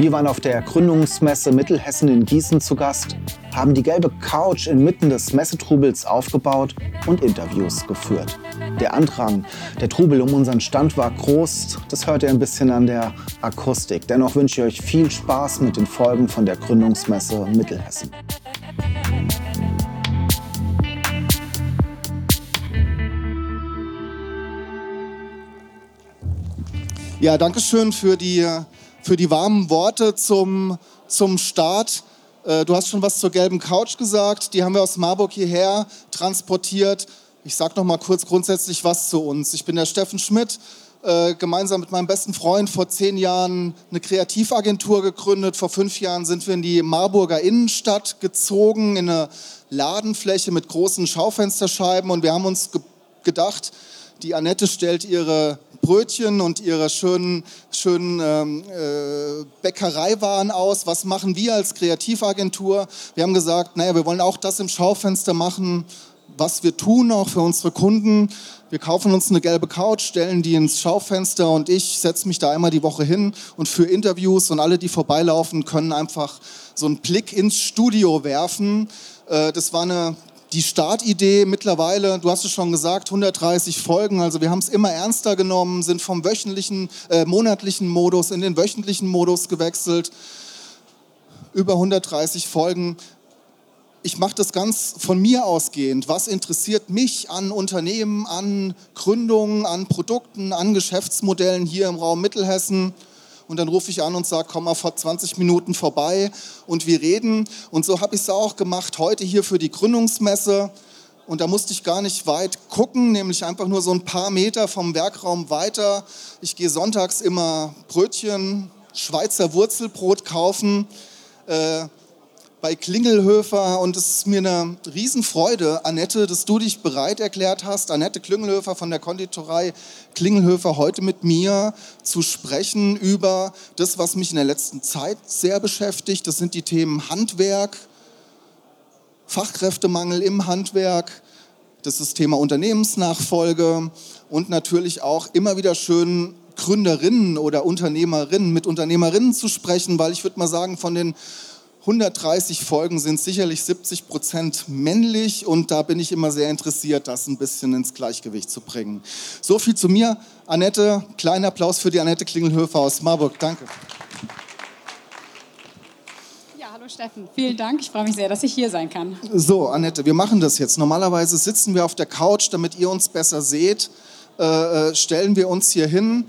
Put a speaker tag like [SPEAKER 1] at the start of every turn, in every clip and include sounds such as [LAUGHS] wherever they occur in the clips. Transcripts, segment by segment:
[SPEAKER 1] Wir waren auf der Gründungsmesse Mittelhessen in Gießen zu Gast, haben die gelbe Couch inmitten des Messetrubels aufgebaut und Interviews geführt. Der Andrang, der Trubel um unseren Stand war groß, das hört ihr ein bisschen an der Akustik. Dennoch wünsche ich euch viel Spaß mit den Folgen von der Gründungsmesse Mittelhessen.
[SPEAKER 2] Ja, danke schön für die für die warmen Worte zum, zum Start. Äh, du hast schon was zur gelben Couch gesagt. Die haben wir aus Marburg hierher transportiert. Ich sage noch mal kurz grundsätzlich was zu uns. Ich bin der Steffen Schmidt, äh, gemeinsam mit meinem besten Freund vor zehn Jahren eine Kreativagentur gegründet. Vor fünf Jahren sind wir in die Marburger Innenstadt gezogen, in eine Ladenfläche mit großen Schaufensterscheiben. Und wir haben uns ge gedacht, die Annette stellt ihre Brötchen und ihre schönen, schönen ähm, äh, Bäckereiwaren aus. Was machen wir als Kreativagentur? Wir haben gesagt, naja, wir wollen auch das im Schaufenster machen, was wir tun, auch für unsere Kunden. Wir kaufen uns eine gelbe Couch, stellen die ins Schaufenster und ich setze mich da einmal die Woche hin und für Interviews und alle, die vorbeilaufen, können einfach so einen Blick ins Studio werfen. Äh, das war eine die Startidee mittlerweile, du hast es schon gesagt, 130 Folgen. Also wir haben es immer ernster genommen, sind vom wöchentlichen, äh, monatlichen Modus in den wöchentlichen Modus gewechselt. Über 130 Folgen. Ich mache das ganz von mir ausgehend. Was interessiert mich an Unternehmen, an Gründungen, an Produkten, an Geschäftsmodellen hier im Raum Mittelhessen? Und dann rufe ich an und sage, komm mal vor 20 Minuten vorbei und wir reden. Und so habe ich es auch gemacht heute hier für die Gründungsmesse. Und da musste ich gar nicht weit gucken, nämlich einfach nur so ein paar Meter vom Werkraum weiter. Ich gehe sonntags immer Brötchen, Schweizer Wurzelbrot kaufen. Äh, bei Klingelhöfer und es ist mir eine Riesenfreude, Annette, dass du dich bereit erklärt hast, Annette Klingelhöfer von der Konditorei Klingelhöfer heute mit mir zu sprechen über das, was mich in der letzten Zeit sehr beschäftigt. Das sind die Themen Handwerk, Fachkräftemangel im Handwerk, das ist das Thema Unternehmensnachfolge und natürlich auch immer wieder schön Gründerinnen oder Unternehmerinnen mit Unternehmerinnen zu sprechen, weil ich würde mal sagen, von den 130 Folgen sind sicherlich 70 Prozent männlich und da bin ich immer sehr interessiert, das ein bisschen ins Gleichgewicht zu bringen. So viel zu mir. Annette, kleiner Applaus für die Annette Klingelhöfer aus Marburg. Danke.
[SPEAKER 3] Ja, hallo Steffen. Vielen Dank. Ich freue mich sehr, dass ich hier sein kann.
[SPEAKER 2] So, Annette, wir machen das jetzt. Normalerweise sitzen wir auf der Couch, damit ihr uns besser seht. Äh, äh stellen wir uns hier hin.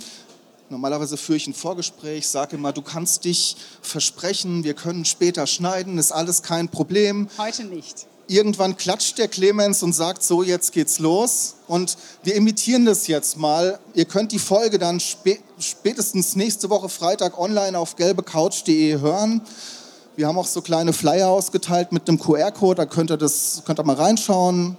[SPEAKER 2] Normalerweise führe ich ein Vorgespräch, sage immer, du kannst dich versprechen, wir können später schneiden, ist alles kein Problem.
[SPEAKER 3] Heute nicht.
[SPEAKER 2] Irgendwann klatscht der Clemens und sagt, so, jetzt geht's los. Und wir imitieren das jetzt mal. Ihr könnt die Folge dann spätestens nächste Woche Freitag online auf gelbecouch.de hören. Wir haben auch so kleine Flyer ausgeteilt mit einem QR-Code, da könnt ihr, das, könnt ihr mal reinschauen.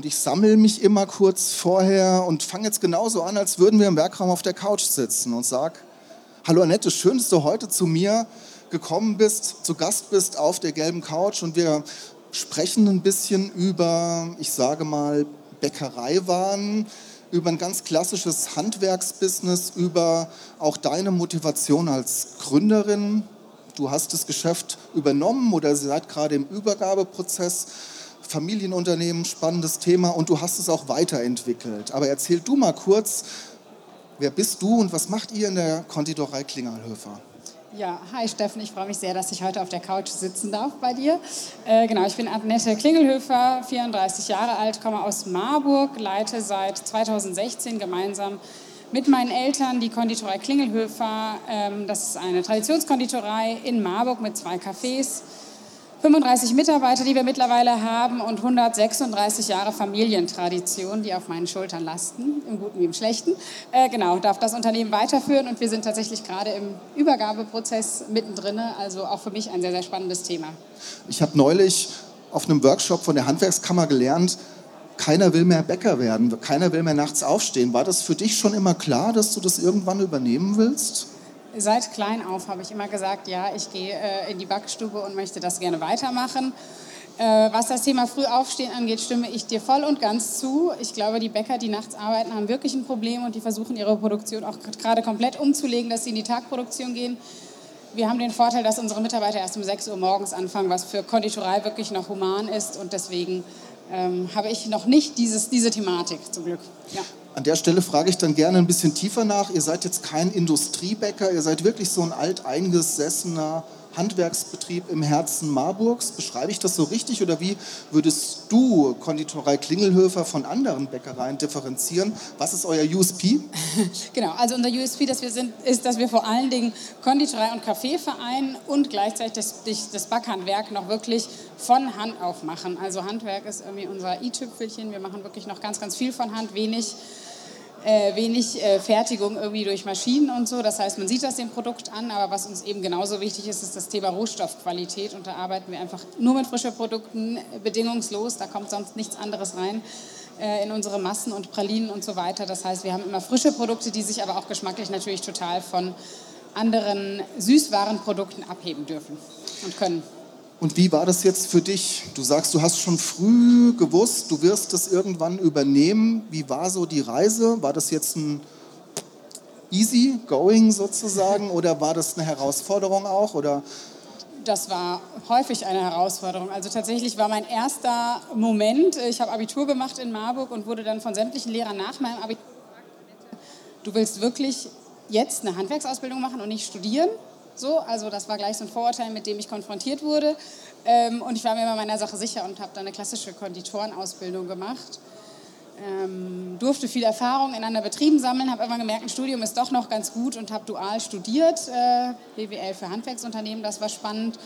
[SPEAKER 2] Und ich sammle mich immer kurz vorher und fange jetzt genauso an, als würden wir im Werkraum auf der Couch sitzen und sage, hallo Annette, schön, dass du heute zu mir gekommen bist, zu Gast bist auf der gelben Couch und wir sprechen ein bisschen über, ich sage mal, Bäckereiwaren, über ein ganz klassisches Handwerksbusiness, über auch deine Motivation als Gründerin. Du hast das Geschäft übernommen oder seid gerade im Übergabeprozess. Familienunternehmen, spannendes Thema und du hast es auch weiterentwickelt. Aber erzähl du mal kurz, wer bist du und was macht ihr in der Konditorei Klingelhöfer?
[SPEAKER 3] Ja, hi Steffen, ich freue mich sehr, dass ich heute auf der Couch sitzen darf bei dir. Äh, genau, ich bin Annette Klingelhöfer, 34 Jahre alt, komme aus Marburg, leite seit 2016 gemeinsam mit meinen Eltern die Konditorei Klingelhöfer. Ähm, das ist eine Traditionskonditorei in Marburg mit zwei Cafés 35 Mitarbeiter, die wir mittlerweile haben und 136 Jahre Familientradition, die auf meinen Schultern lasten, im Guten wie im Schlechten. Äh, genau, darf das Unternehmen weiterführen und wir sind tatsächlich gerade im Übergabeprozess mittendrin, also auch für mich ein sehr, sehr spannendes Thema.
[SPEAKER 2] Ich habe neulich auf einem Workshop von der Handwerkskammer gelernt, keiner will mehr Bäcker werden, keiner will mehr nachts aufstehen. War das für dich schon immer klar, dass du das irgendwann übernehmen willst?
[SPEAKER 3] Seit klein auf habe ich immer gesagt, ja, ich gehe äh, in die Backstube und möchte das gerne weitermachen. Äh, was das Thema Frühaufstehen angeht, stimme ich dir voll und ganz zu. Ich glaube, die Bäcker, die nachts arbeiten, haben wirklich ein Problem und die versuchen ihre Produktion auch gerade komplett umzulegen, dass sie in die Tagproduktion gehen. Wir haben den Vorteil, dass unsere Mitarbeiter erst um 6 Uhr morgens anfangen, was für Konditorei wirklich noch human ist und deswegen ähm, habe ich noch nicht dieses, diese Thematik zum Glück. Ja.
[SPEAKER 2] An der Stelle frage ich dann gerne ein bisschen tiefer nach. Ihr seid jetzt kein Industriebäcker, ihr seid wirklich so ein alteingesessener Handwerksbetrieb im Herzen Marburgs. Beschreibe ich das so richtig oder wie würdest du Konditorei Klingelhöfer von anderen Bäckereien differenzieren? Was ist euer USP? [LAUGHS]
[SPEAKER 3] Genau, also unser USP dass wir sind, ist, dass wir vor allen Dingen Konditorei und Kaffee vereinen und gleichzeitig das, das Backhandwerk noch wirklich von Hand aufmachen. Also Handwerk ist irgendwie unser i-Tüpfelchen. Wir machen wirklich noch ganz, ganz viel von Hand, wenig äh, wenig äh, Fertigung irgendwie durch Maschinen und so. Das heißt, man sieht das dem Produkt an, aber was uns eben genauso wichtig ist, ist das Thema Rohstoffqualität. Und da arbeiten wir einfach nur mit frischen Produkten, bedingungslos. Da kommt sonst nichts anderes rein äh, in unsere Massen und Pralinen und so weiter. Das heißt, wir haben immer frische Produkte, die sich aber auch geschmacklich natürlich total von anderen Süßwarenprodukten abheben dürfen und können.
[SPEAKER 2] Und wie war das jetzt für dich? Du sagst, du hast schon früh gewusst, du wirst das irgendwann übernehmen. Wie war so die Reise? War das jetzt ein easy going sozusagen [LAUGHS] oder war das eine Herausforderung auch? Oder?
[SPEAKER 3] Das war häufig eine Herausforderung. Also tatsächlich war mein erster Moment, ich habe Abitur gemacht in Marburg und wurde dann von sämtlichen Lehrern nach meinem Abitur gefragt, du willst wirklich jetzt eine Handwerksausbildung machen und nicht studieren? So, also das war gleich so ein Vorurteil, mit dem ich konfrontiert wurde. Ähm, und ich war mir immer meiner Sache sicher und habe dann eine klassische Konditorenausbildung gemacht. Ähm, durfte viel Erfahrung in anderen Betrieben sammeln, habe immer gemerkt, ein Studium ist doch noch ganz gut und habe dual studiert, äh, BWL für Handwerksunternehmen, das war spannend.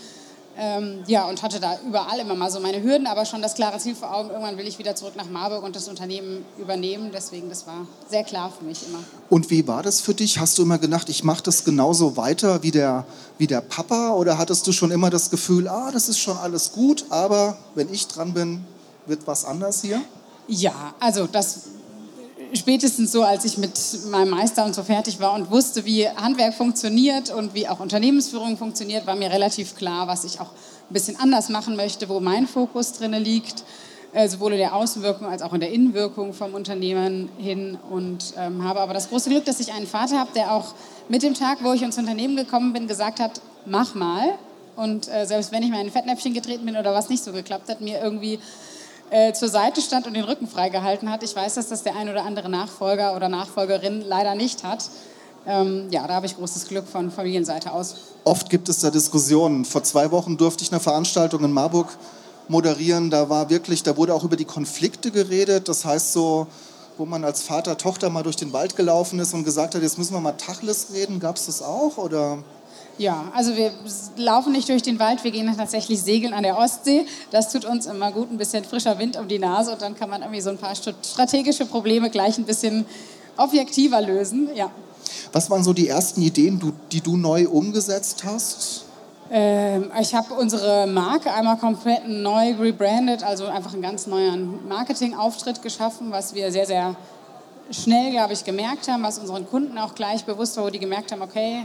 [SPEAKER 3] Ähm, ja, und hatte da überall immer mal so meine Hürden, aber schon das klare Ziel vor Augen, irgendwann will ich wieder zurück nach Marburg und das Unternehmen übernehmen. Deswegen, das war sehr klar für mich immer.
[SPEAKER 2] Und wie war das für dich? Hast du immer gedacht, ich mache das genauso weiter wie der, wie der Papa? Oder hattest du schon immer das Gefühl, ah, das ist schon alles gut, aber wenn ich dran bin, wird was anders hier?
[SPEAKER 3] Ja, also das spätestens so, als ich mit meinem Meister und so fertig war und wusste, wie Handwerk funktioniert und wie auch Unternehmensführung funktioniert, war mir relativ klar, was ich auch ein bisschen anders machen möchte, wo mein Fokus drin liegt, äh, sowohl in der Außenwirkung als auch in der Innenwirkung vom Unternehmen hin. Und ähm, habe aber das große Glück, dass ich einen Vater habe, der auch mit dem Tag, wo ich ins Unternehmen gekommen bin, gesagt hat, mach mal. Und äh, selbst wenn ich mal in ein Fettnäpfchen getreten bin oder was nicht so geklappt hat, mir irgendwie äh, zur Seite stand und den Rücken freigehalten hat. Ich weiß, dass das der ein oder andere Nachfolger oder Nachfolgerin leider nicht hat. Ähm, ja, da habe ich großes Glück von Familienseite aus.
[SPEAKER 2] Oft gibt es da Diskussionen. Vor zwei Wochen durfte ich eine Veranstaltung in Marburg moderieren. Da war wirklich, da wurde auch über die Konflikte geredet. Das heißt so, wo man als Vater, Tochter mal durch den Wald gelaufen ist und gesagt hat, jetzt müssen wir mal Tachlis reden. Gab es das auch oder?
[SPEAKER 3] Ja, also wir laufen nicht durch den Wald, wir gehen tatsächlich segeln an der Ostsee. Das tut uns immer gut, ein bisschen frischer Wind um die Nase und dann kann man irgendwie so ein paar strategische Probleme gleich ein bisschen objektiver lösen. Ja.
[SPEAKER 2] Was waren so die ersten Ideen, die du neu umgesetzt hast?
[SPEAKER 3] Ähm, ich habe unsere Marke einmal komplett neu rebrandet, also einfach einen ganz neuen Marketingauftritt geschaffen, was wir sehr, sehr schnell, glaube ich, gemerkt haben, was unseren Kunden auch gleich bewusst war, wo die gemerkt haben, okay,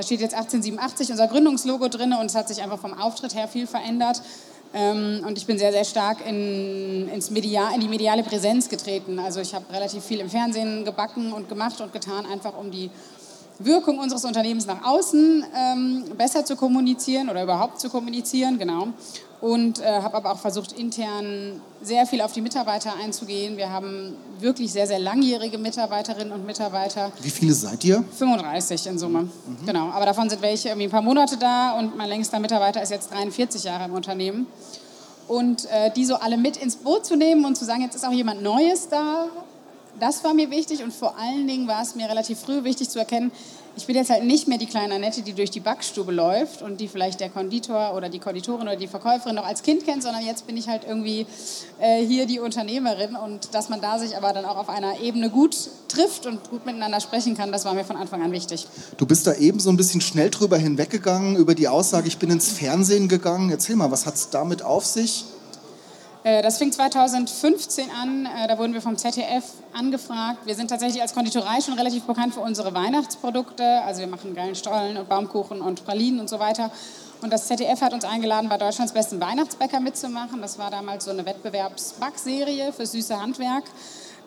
[SPEAKER 3] da steht jetzt 1887 unser Gründungslogo drin und es hat sich einfach vom Auftritt her viel verändert. Ähm, und ich bin sehr, sehr stark in, ins Media, in die mediale Präsenz getreten. Also ich habe relativ viel im Fernsehen gebacken und gemacht und getan, einfach um die Wirkung unseres Unternehmens nach außen ähm, besser zu kommunizieren oder überhaupt zu kommunizieren, genau und äh, habe aber auch versucht, intern sehr viel auf die Mitarbeiter einzugehen. Wir haben wirklich sehr, sehr langjährige Mitarbeiterinnen und Mitarbeiter.
[SPEAKER 2] Wie viele seid ihr?
[SPEAKER 3] 35 in Summe, mhm. genau. Aber davon sind welche irgendwie ein paar Monate da und mein längster Mitarbeiter ist jetzt 43 Jahre im Unternehmen. Und äh, die so alle mit ins Boot zu nehmen und zu sagen, jetzt ist auch jemand Neues da, das war mir wichtig und vor allen Dingen war es mir relativ früh wichtig zu erkennen, ich bin jetzt halt nicht mehr die kleine Annette, die durch die Backstube läuft und die vielleicht der Konditor oder die Konditorin oder die Verkäuferin noch als Kind kennt, sondern jetzt bin ich halt irgendwie äh, hier die Unternehmerin und dass man da sich aber dann auch auf einer Ebene gut trifft und gut miteinander sprechen kann, das war mir von Anfang an wichtig.
[SPEAKER 2] Du bist da eben so ein bisschen schnell drüber hinweggegangen, über die Aussage, ich bin ins Fernsehen gegangen. Erzähl mal, was hat es damit auf sich?
[SPEAKER 3] Äh, das fing 2015 an, äh, da wurden wir vom ZDF angefragt. Wir sind tatsächlich als Konditorei schon relativ bekannt für unsere Weihnachtsprodukte. Also wir machen geilen Stollen und Baumkuchen und Pralinen und so weiter. Und das ZDF hat uns eingeladen, bei Deutschlands besten Weihnachtsbäcker mitzumachen. Das war damals so eine Wettbewerbsbackserie für süße Handwerk.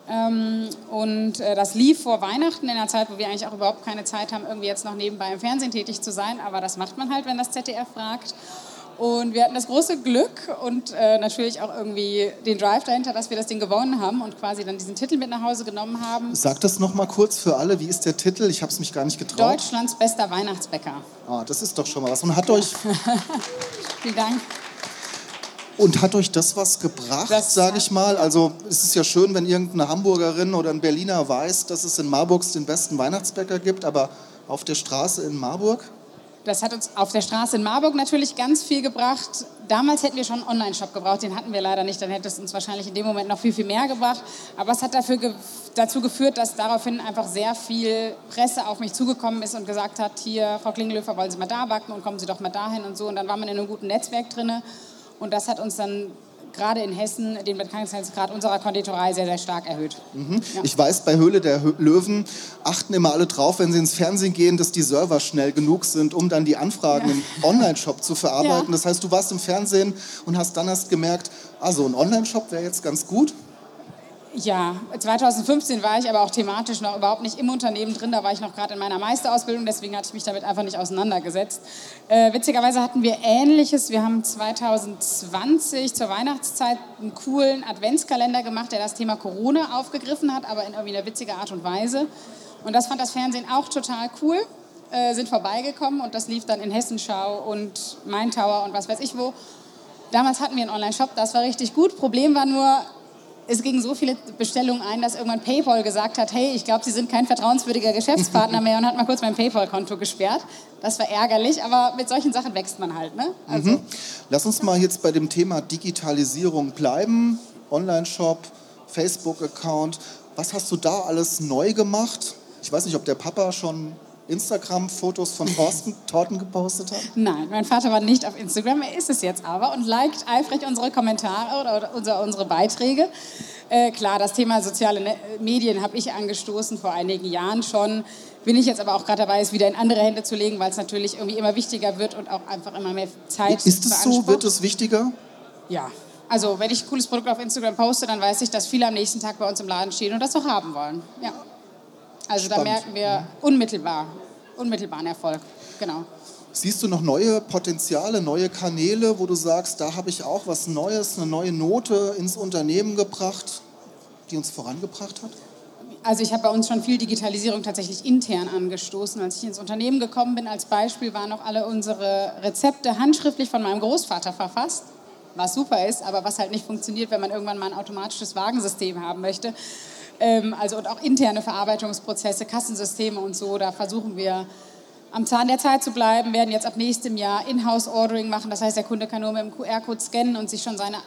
[SPEAKER 3] Ähm, und äh, das lief vor Weihnachten in einer Zeit, wo wir eigentlich auch überhaupt keine Zeit haben, irgendwie jetzt noch nebenbei im Fernsehen tätig zu sein. Aber das macht man halt, wenn das ZDF fragt. Und wir hatten das große Glück und äh, natürlich auch irgendwie den Drive dahinter, dass wir das Ding gewonnen haben und quasi dann diesen Titel mit nach Hause genommen haben.
[SPEAKER 2] Sag das nochmal kurz für alle. Wie ist der Titel? Ich habe es mich gar nicht getraut.
[SPEAKER 3] Deutschlands bester Weihnachtsbäcker.
[SPEAKER 2] Ah, das ist doch schon mal was. Und hat euch. [LAUGHS]
[SPEAKER 3] Vielen Dank.
[SPEAKER 2] Und hat euch das was gebracht, sage ich mal? Also es ist ja schön, wenn irgendeine Hamburgerin oder ein Berliner weiß, dass es in Marburg den besten Weihnachtsbäcker gibt, aber auf der Straße in Marburg?
[SPEAKER 3] Das hat uns auf der Straße in Marburg natürlich ganz viel gebracht. Damals hätten wir schon einen Online-Shop gebraucht, den hatten wir leider nicht. Dann hätte es uns wahrscheinlich in dem Moment noch viel, viel mehr gebracht. Aber es hat dafür ge dazu geführt, dass daraufhin einfach sehr viel Presse auf mich zugekommen ist und gesagt hat, hier, Frau Klingelöfer, wollen Sie mal da backen und kommen Sie doch mal dahin und so. Und dann war man in einem guten Netzwerk drin. Und das hat uns dann gerade in Hessen den Bekanntheitsgrad unserer Konditorei sehr, sehr stark erhöht.
[SPEAKER 2] Mhm. Ja. Ich weiß, bei Höhle der Löwen achten immer alle drauf, wenn sie ins Fernsehen gehen, dass die Server schnell genug sind, um dann die Anfragen ja. im Online-Shop zu verarbeiten. Ja. Das heißt, du warst im Fernsehen und hast dann erst gemerkt, also ein Online-Shop wäre jetzt ganz gut.
[SPEAKER 3] Ja, 2015 war ich aber auch thematisch noch überhaupt nicht im Unternehmen drin. Da war ich noch gerade in meiner Meisterausbildung, deswegen hatte ich mich damit einfach nicht auseinandergesetzt. Äh, witzigerweise hatten wir Ähnliches. Wir haben 2020 zur Weihnachtszeit einen coolen Adventskalender gemacht, der das Thema Corona aufgegriffen hat, aber in irgendwie einer witzigen Art und Weise. Und das fand das Fernsehen auch total cool. Äh, sind vorbeigekommen und das lief dann in Hessenschau und Main Tower und was weiß ich wo. Damals hatten wir einen Online-Shop, das war richtig gut. Problem war nur, es gingen so viele Bestellungen ein, dass irgendwann PayPal gesagt hat, hey, ich glaube, Sie sind kein vertrauenswürdiger Geschäftspartner mehr und hat mal kurz mein PayPal-Konto gesperrt. Das war ärgerlich, aber mit solchen Sachen wächst man halt. Ne?
[SPEAKER 2] Also. Mhm. Lass uns mal jetzt bei dem Thema Digitalisierung bleiben. Online-Shop, Facebook-Account. Was hast du da alles neu gemacht? Ich weiß nicht, ob der Papa schon Instagram-Fotos von Thorsten [LAUGHS] Torten gepostet hat?
[SPEAKER 3] Nein, mein Vater war nicht auf Instagram, er ist es jetzt aber und liked eifrig unsere Kommentare oder, oder unsere, unsere Beiträge. Äh, klar, das Thema soziale ne Medien habe ich angestoßen vor einigen Jahren schon. Bin ich jetzt aber auch gerade dabei, es wieder in andere Hände zu legen, weil es natürlich irgendwie immer wichtiger wird und auch einfach immer mehr Zeit
[SPEAKER 2] Ist es so? Wird es wichtiger?
[SPEAKER 3] Ja. Also, wenn ich ein cooles Produkt auf Instagram poste, dann weiß ich, dass viele am nächsten Tag bei uns im Laden stehen und das auch haben wollen. Ja. Also Spannend. da merken wir unmittelbar, unmittelbaren Erfolg. Genau.
[SPEAKER 2] Siehst du noch neue Potenziale, neue Kanäle, wo du sagst, da habe ich auch was Neues, eine neue Note ins Unternehmen gebracht, die uns vorangebracht hat?
[SPEAKER 3] Also ich habe bei uns schon viel Digitalisierung tatsächlich intern angestoßen. Als ich ins Unternehmen gekommen bin, als Beispiel waren auch alle unsere Rezepte handschriftlich von meinem Großvater verfasst, was super ist, aber was halt nicht funktioniert, wenn man irgendwann mal ein automatisches Wagensystem haben möchte. Ähm, also und auch interne Verarbeitungsprozesse, Kassensysteme und so. Da versuchen wir am Zahn der Zeit zu bleiben, werden jetzt ab nächstem Jahr In-House-Ordering machen. Das heißt, der Kunde kann nur mit dem QR-Code scannen und sich schon seine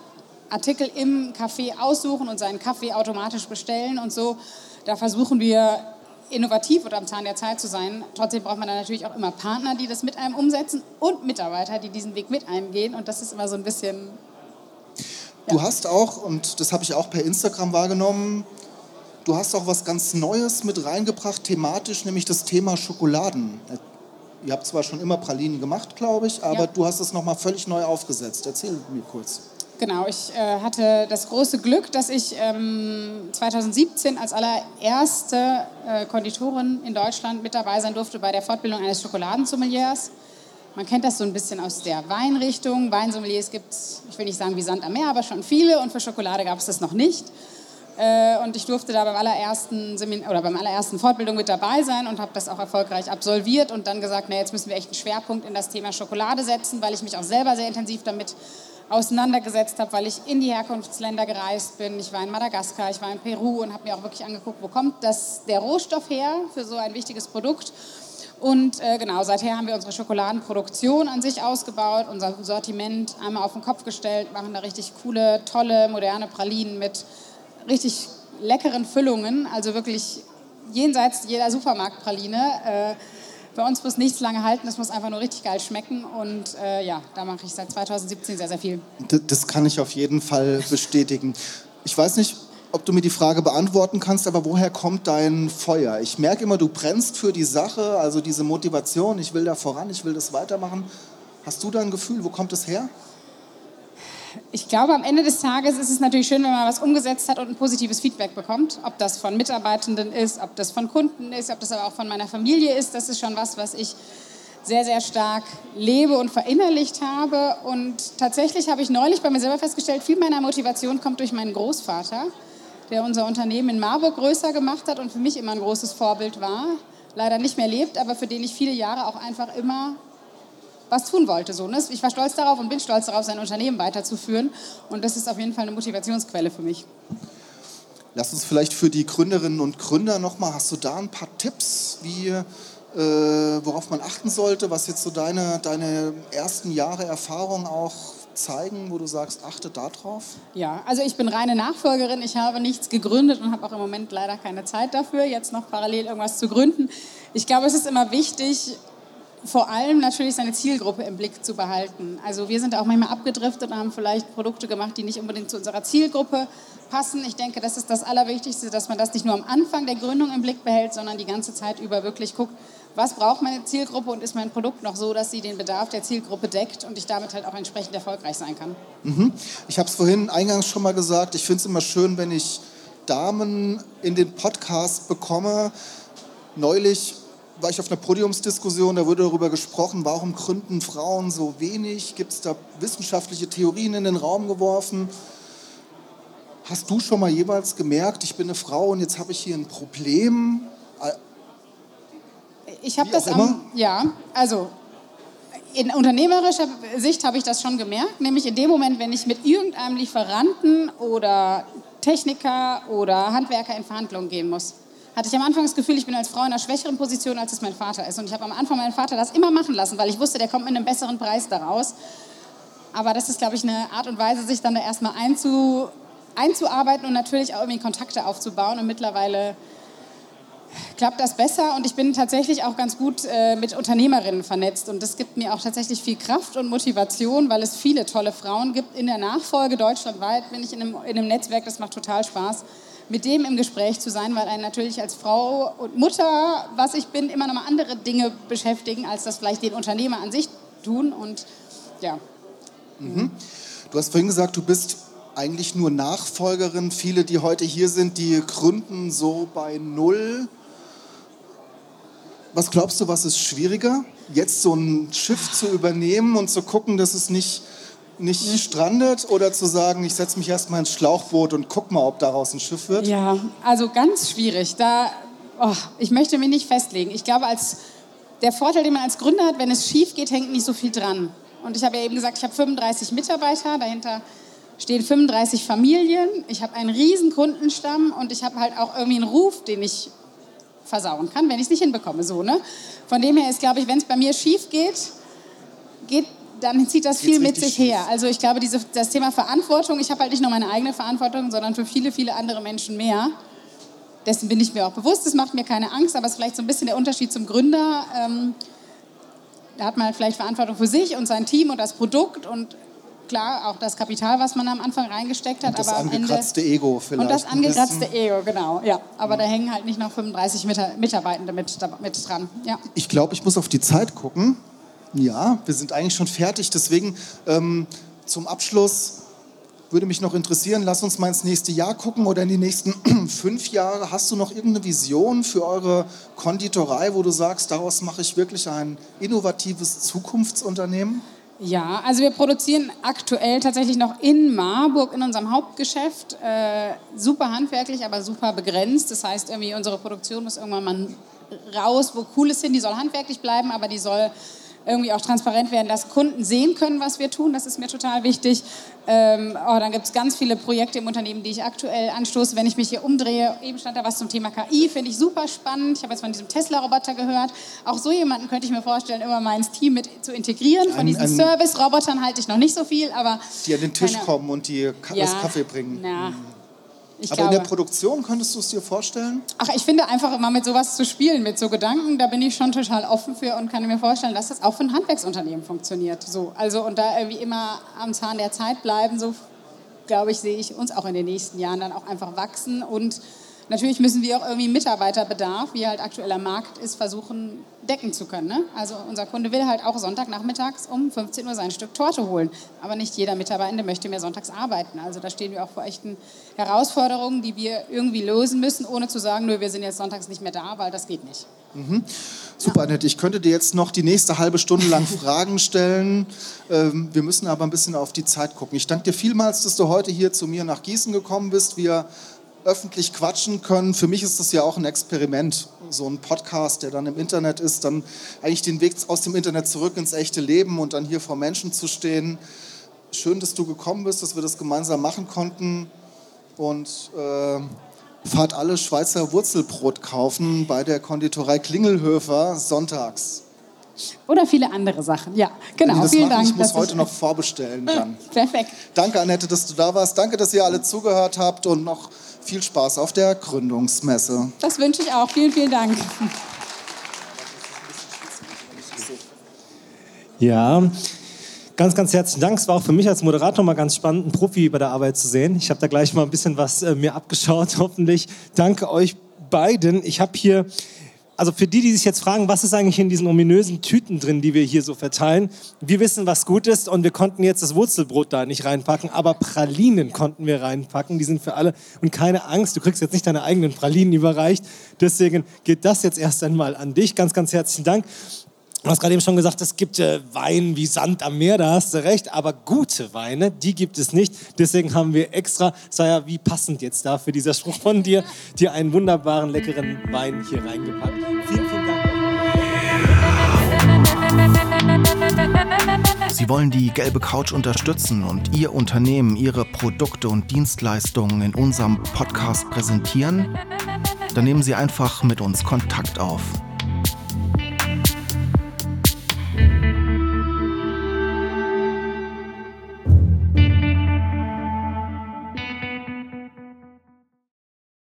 [SPEAKER 3] Artikel im Café aussuchen und seinen Kaffee automatisch bestellen und so. Da versuchen wir innovativ oder am Zahn der Zeit zu sein. Trotzdem braucht man dann natürlich auch immer Partner, die das mit einem umsetzen und Mitarbeiter, die diesen Weg mit einem gehen. Und das ist immer so ein bisschen.
[SPEAKER 2] Ja. Du hast auch, und das habe ich auch per Instagram wahrgenommen, Du hast auch was ganz Neues mit reingebracht, thematisch, nämlich das Thema Schokoladen. Ihr habt zwar schon immer Pralinen gemacht, glaube ich, aber ja. du hast es nochmal völlig neu aufgesetzt. Erzähl mir kurz.
[SPEAKER 3] Genau, ich äh, hatte das große Glück, dass ich ähm, 2017 als allererste äh, Konditorin in Deutschland mit dabei sein durfte bei der Fortbildung eines Schokoladensommeliers. Man kennt das so ein bisschen aus der Weinrichtung. Weinsommeliers gibt es, ich will nicht sagen wie Sand am Meer, aber schon viele und für Schokolade gab es das noch nicht. Äh, und ich durfte da beim allerersten, Seminar, oder beim allerersten Fortbildung mit dabei sein und habe das auch erfolgreich absolviert und dann gesagt, na, jetzt müssen wir echt einen Schwerpunkt in das Thema Schokolade setzen, weil ich mich auch selber sehr intensiv damit auseinandergesetzt habe, weil ich in die Herkunftsländer gereist bin. Ich war in Madagaskar, ich war in Peru und habe mir auch wirklich angeguckt, wo kommt das, der Rohstoff her für so ein wichtiges Produkt. Und äh, genau, seither haben wir unsere Schokoladenproduktion an sich ausgebaut, unser Sortiment einmal auf den Kopf gestellt, machen da richtig coole, tolle, moderne Pralinen mit richtig leckeren Füllungen, also wirklich jenseits jeder Supermarktpraline. Äh, bei uns muss nichts lange halten, es muss einfach nur richtig geil schmecken und äh, ja, da mache ich seit 2017 sehr, sehr viel.
[SPEAKER 2] Das kann ich auf jeden Fall bestätigen. Ich weiß nicht, ob du mir die Frage beantworten kannst, aber woher kommt dein Feuer? Ich merke immer, du brennst für die Sache, also diese Motivation, ich will da voran, ich will das weitermachen. Hast du da ein Gefühl, wo kommt es her?
[SPEAKER 3] Ich glaube, am Ende des Tages ist es natürlich schön, wenn man was umgesetzt hat und ein positives Feedback bekommt. Ob das von Mitarbeitenden ist, ob das von Kunden ist, ob das aber auch von meiner Familie ist. Das ist schon was, was ich sehr, sehr stark lebe und verinnerlicht habe. Und tatsächlich habe ich neulich bei mir selber festgestellt, viel meiner Motivation kommt durch meinen Großvater der unser Unternehmen in Marburg größer gemacht hat und für mich immer ein großes Vorbild war. Leider nicht mehr lebt, aber für den ich viele Jahre auch einfach immer was tun wollte. So, ne? Ich war stolz darauf und bin stolz darauf, sein Unternehmen weiterzuführen. Und das ist auf jeden Fall eine Motivationsquelle für mich.
[SPEAKER 2] Lass uns vielleicht für die Gründerinnen und Gründer nochmal, hast du da ein paar Tipps, wie, äh, worauf man achten sollte, was jetzt so deine, deine ersten Jahre Erfahrung auch zeigen, wo du sagst, achte darauf?
[SPEAKER 3] Ja, also ich bin reine Nachfolgerin. Ich habe nichts gegründet und habe auch im Moment leider keine Zeit dafür, jetzt noch parallel irgendwas zu gründen. Ich glaube, es ist immer wichtig, vor allem natürlich seine Zielgruppe im Blick zu behalten. Also wir sind auch manchmal abgedriftet und haben vielleicht Produkte gemacht, die nicht unbedingt zu unserer Zielgruppe passen. Ich denke, das ist das Allerwichtigste, dass man das nicht nur am Anfang der Gründung im Blick behält, sondern die ganze Zeit über wirklich guckt, was braucht meine Zielgruppe und ist mein Produkt noch so, dass sie den Bedarf der Zielgruppe deckt und ich damit halt auch entsprechend erfolgreich sein kann.
[SPEAKER 2] Mhm. Ich habe es vorhin eingangs schon mal gesagt, ich finde es immer schön, wenn ich Damen in den Podcast bekomme. Neulich war ich auf einer Podiumsdiskussion, da wurde darüber gesprochen, warum gründen Frauen so wenig? Gibt es da wissenschaftliche Theorien in den Raum geworfen? Hast du schon mal jeweils gemerkt, ich bin eine Frau und jetzt habe ich hier ein Problem?
[SPEAKER 3] Ich habe das am, ja, also in unternehmerischer Sicht habe ich das schon gemerkt, nämlich in dem Moment, wenn ich mit irgendeinem Lieferanten oder Techniker oder Handwerker in Verhandlungen gehen muss, hatte ich am Anfang das Gefühl, ich bin als Frau in einer schwächeren Position, als es mein Vater ist. Und ich habe am Anfang meinen Vater das immer machen lassen, weil ich wusste, der kommt mit einem besseren Preis daraus. Aber das ist, glaube ich, eine Art und Weise, sich dann da erstmal einzu, einzuarbeiten und natürlich auch irgendwie Kontakte aufzubauen. Und mittlerweile klappt das besser und ich bin tatsächlich auch ganz gut äh, mit Unternehmerinnen vernetzt und das gibt mir auch tatsächlich viel Kraft und Motivation, weil es viele tolle Frauen gibt. In der Nachfolge deutschlandweit bin ich in einem, in einem Netzwerk, das macht total Spaß, mit dem im Gespräch zu sein, weil einen natürlich als Frau und Mutter, was ich bin, immer noch mal andere Dinge beschäftigen, als das vielleicht den Unternehmer an sich tun und ja.
[SPEAKER 2] Mhm. Du hast vorhin gesagt, du bist eigentlich nur Nachfolgerin. Viele, die heute hier sind, die gründen so bei Null was glaubst du, was ist schwieriger? Jetzt so ein Schiff zu übernehmen und zu gucken, dass es nicht, nicht strandet oder zu sagen, ich setze mich erstmal ins Schlauchboot und guck mal, ob daraus ein Schiff wird?
[SPEAKER 3] Ja, also ganz schwierig. Da, oh, ich möchte mich nicht festlegen. Ich glaube, als der Vorteil, den man als Gründer hat, wenn es schief geht, hängt nicht so viel dran. Und ich habe ja eben gesagt, ich habe 35 Mitarbeiter, dahinter stehen 35 Familien, ich habe einen riesen Kundenstamm und ich habe halt auch irgendwie einen Ruf, den ich versauen kann, wenn ich es nicht hinbekomme. So, ne? Von dem her ist, glaube ich, wenn es bei mir schief geht, geht dann zieht das viel mit sich her. Also ich glaube, diese, das Thema Verantwortung, ich habe halt nicht nur meine eigene Verantwortung, sondern für viele, viele andere Menschen mehr. Dessen bin ich mir auch bewusst, das macht mir keine Angst, aber es ist vielleicht so ein bisschen der Unterschied zum Gründer. Ähm, da hat man halt vielleicht Verantwortung für sich und sein Team und das Produkt und klar, auch das Kapital, was man am Anfang reingesteckt hat.
[SPEAKER 2] Und das
[SPEAKER 3] aber
[SPEAKER 2] angekratzte
[SPEAKER 3] Ende,
[SPEAKER 2] Ego vielleicht.
[SPEAKER 3] Und das angekratzte Ego, genau. Ja, aber ja. da hängen halt nicht noch 35 Mitarbeitende mit, mit dran. Ja.
[SPEAKER 2] Ich glaube, ich muss auf die Zeit gucken. Ja, wir sind eigentlich schon fertig. Deswegen ähm, zum Abschluss würde mich noch interessieren, lass uns mal ins nächste Jahr gucken oder in die nächsten [CLEARS THROAT] fünf Jahre. Hast du noch irgendeine Vision für eure Konditorei, wo du sagst, daraus mache ich wirklich ein innovatives Zukunftsunternehmen?
[SPEAKER 3] Ja, also wir produzieren aktuell tatsächlich noch in Marburg in unserem Hauptgeschäft. Äh, super handwerklich, aber super begrenzt. Das heißt, irgendwie unsere Produktion muss irgendwann mal raus, wo cool ist hin. Die soll handwerklich bleiben, aber die soll irgendwie auch transparent werden, dass Kunden sehen können, was wir tun. Das ist mir total wichtig. Ähm, oh, dann gibt es ganz viele Projekte im Unternehmen, die ich aktuell anstoße. Wenn ich mich hier umdrehe, eben stand da was zum Thema KI, finde ich super spannend. Ich habe jetzt von diesem Tesla-Roboter gehört. Auch so jemanden könnte ich mir vorstellen, immer mal ins Team mit zu integrieren. Von diesen Service-Robotern halte ich noch nicht so viel, aber...
[SPEAKER 2] Die an den Tisch keine, kommen und die ja, das Kaffee bringen.
[SPEAKER 3] Ja,
[SPEAKER 2] ich Aber glaube, in der Produktion könntest du es dir vorstellen?
[SPEAKER 3] Ach, ich finde einfach immer mit sowas zu spielen, mit so Gedanken, da bin ich schon total offen für und kann mir vorstellen, dass das auch für ein Handwerksunternehmen funktioniert. So, also und da irgendwie immer am Zahn der Zeit bleiben, so glaube ich, sehe ich uns auch in den nächsten Jahren dann auch einfach wachsen und Natürlich müssen wir auch irgendwie Mitarbeiterbedarf, wie halt aktueller Markt ist, versuchen decken zu können. Ne? Also unser Kunde will halt auch Sonntagnachmittags um 15 Uhr sein Stück Torte holen. Aber nicht jeder Mitarbeiter möchte mehr sonntags arbeiten. Also da stehen wir auch vor echten Herausforderungen, die wir irgendwie lösen müssen, ohne zu sagen, nur wir sind jetzt sonntags nicht mehr da, weil das geht nicht.
[SPEAKER 2] Mhm. Super, Annette. Ich könnte dir jetzt noch die nächste halbe Stunde lang [LAUGHS] Fragen stellen. Ähm, wir müssen aber ein bisschen auf die Zeit gucken. Ich danke dir vielmals, dass du heute hier zu mir nach Gießen gekommen bist. Wir öffentlich quatschen können. Für mich ist das ja auch ein Experiment, so ein Podcast, der dann im Internet ist, dann eigentlich den Weg aus dem Internet zurück ins echte Leben und dann hier vor Menschen zu stehen. Schön, dass du gekommen bist, dass wir das gemeinsam machen konnten und äh, fahrt alle Schweizer Wurzelbrot kaufen bei der Konditorei Klingelhöfer sonntags.
[SPEAKER 3] Oder viele andere Sachen. Ja, genau. Vielen
[SPEAKER 2] machen,
[SPEAKER 3] Dank.
[SPEAKER 2] Ich muss heute ich noch vorbestellen dann.
[SPEAKER 3] Perfekt.
[SPEAKER 2] Danke, Annette, dass du da warst. Danke, dass ihr alle zugehört habt und noch viel Spaß auf der Gründungsmesse.
[SPEAKER 3] Das wünsche ich auch. Vielen, vielen Dank.
[SPEAKER 4] Ja, ganz, ganz herzlichen Dank. Es war auch für mich als Moderator mal ganz spannend, einen Profi bei der Arbeit zu sehen. Ich habe da gleich mal ein bisschen was äh, mir abgeschaut, [LAUGHS] hoffentlich. Danke euch beiden. Ich habe hier also für die, die sich jetzt fragen, was ist eigentlich in diesen ominösen Tüten drin, die wir hier so verteilen, wir wissen, was gut ist und wir konnten jetzt das Wurzelbrot da nicht reinpacken, aber Pralinen konnten wir reinpacken, die sind für alle. Und keine Angst, du kriegst jetzt nicht deine eigenen Pralinen überreicht, deswegen geht das jetzt erst einmal an dich, ganz, ganz herzlichen Dank. Du hast gerade eben schon gesagt, es gibt äh, Wein wie Sand am Meer, da hast du recht, aber gute Weine, die gibt es nicht. Deswegen haben wir extra, sei ja wie passend jetzt da für dieser Spruch von dir, dir einen wunderbaren, leckeren Wein hier reingepackt. Vielen, vielen
[SPEAKER 1] Dank. Sie wollen die gelbe Couch unterstützen und Ihr Unternehmen, Ihre Produkte und Dienstleistungen in unserem Podcast präsentieren? Dann nehmen Sie einfach mit uns Kontakt auf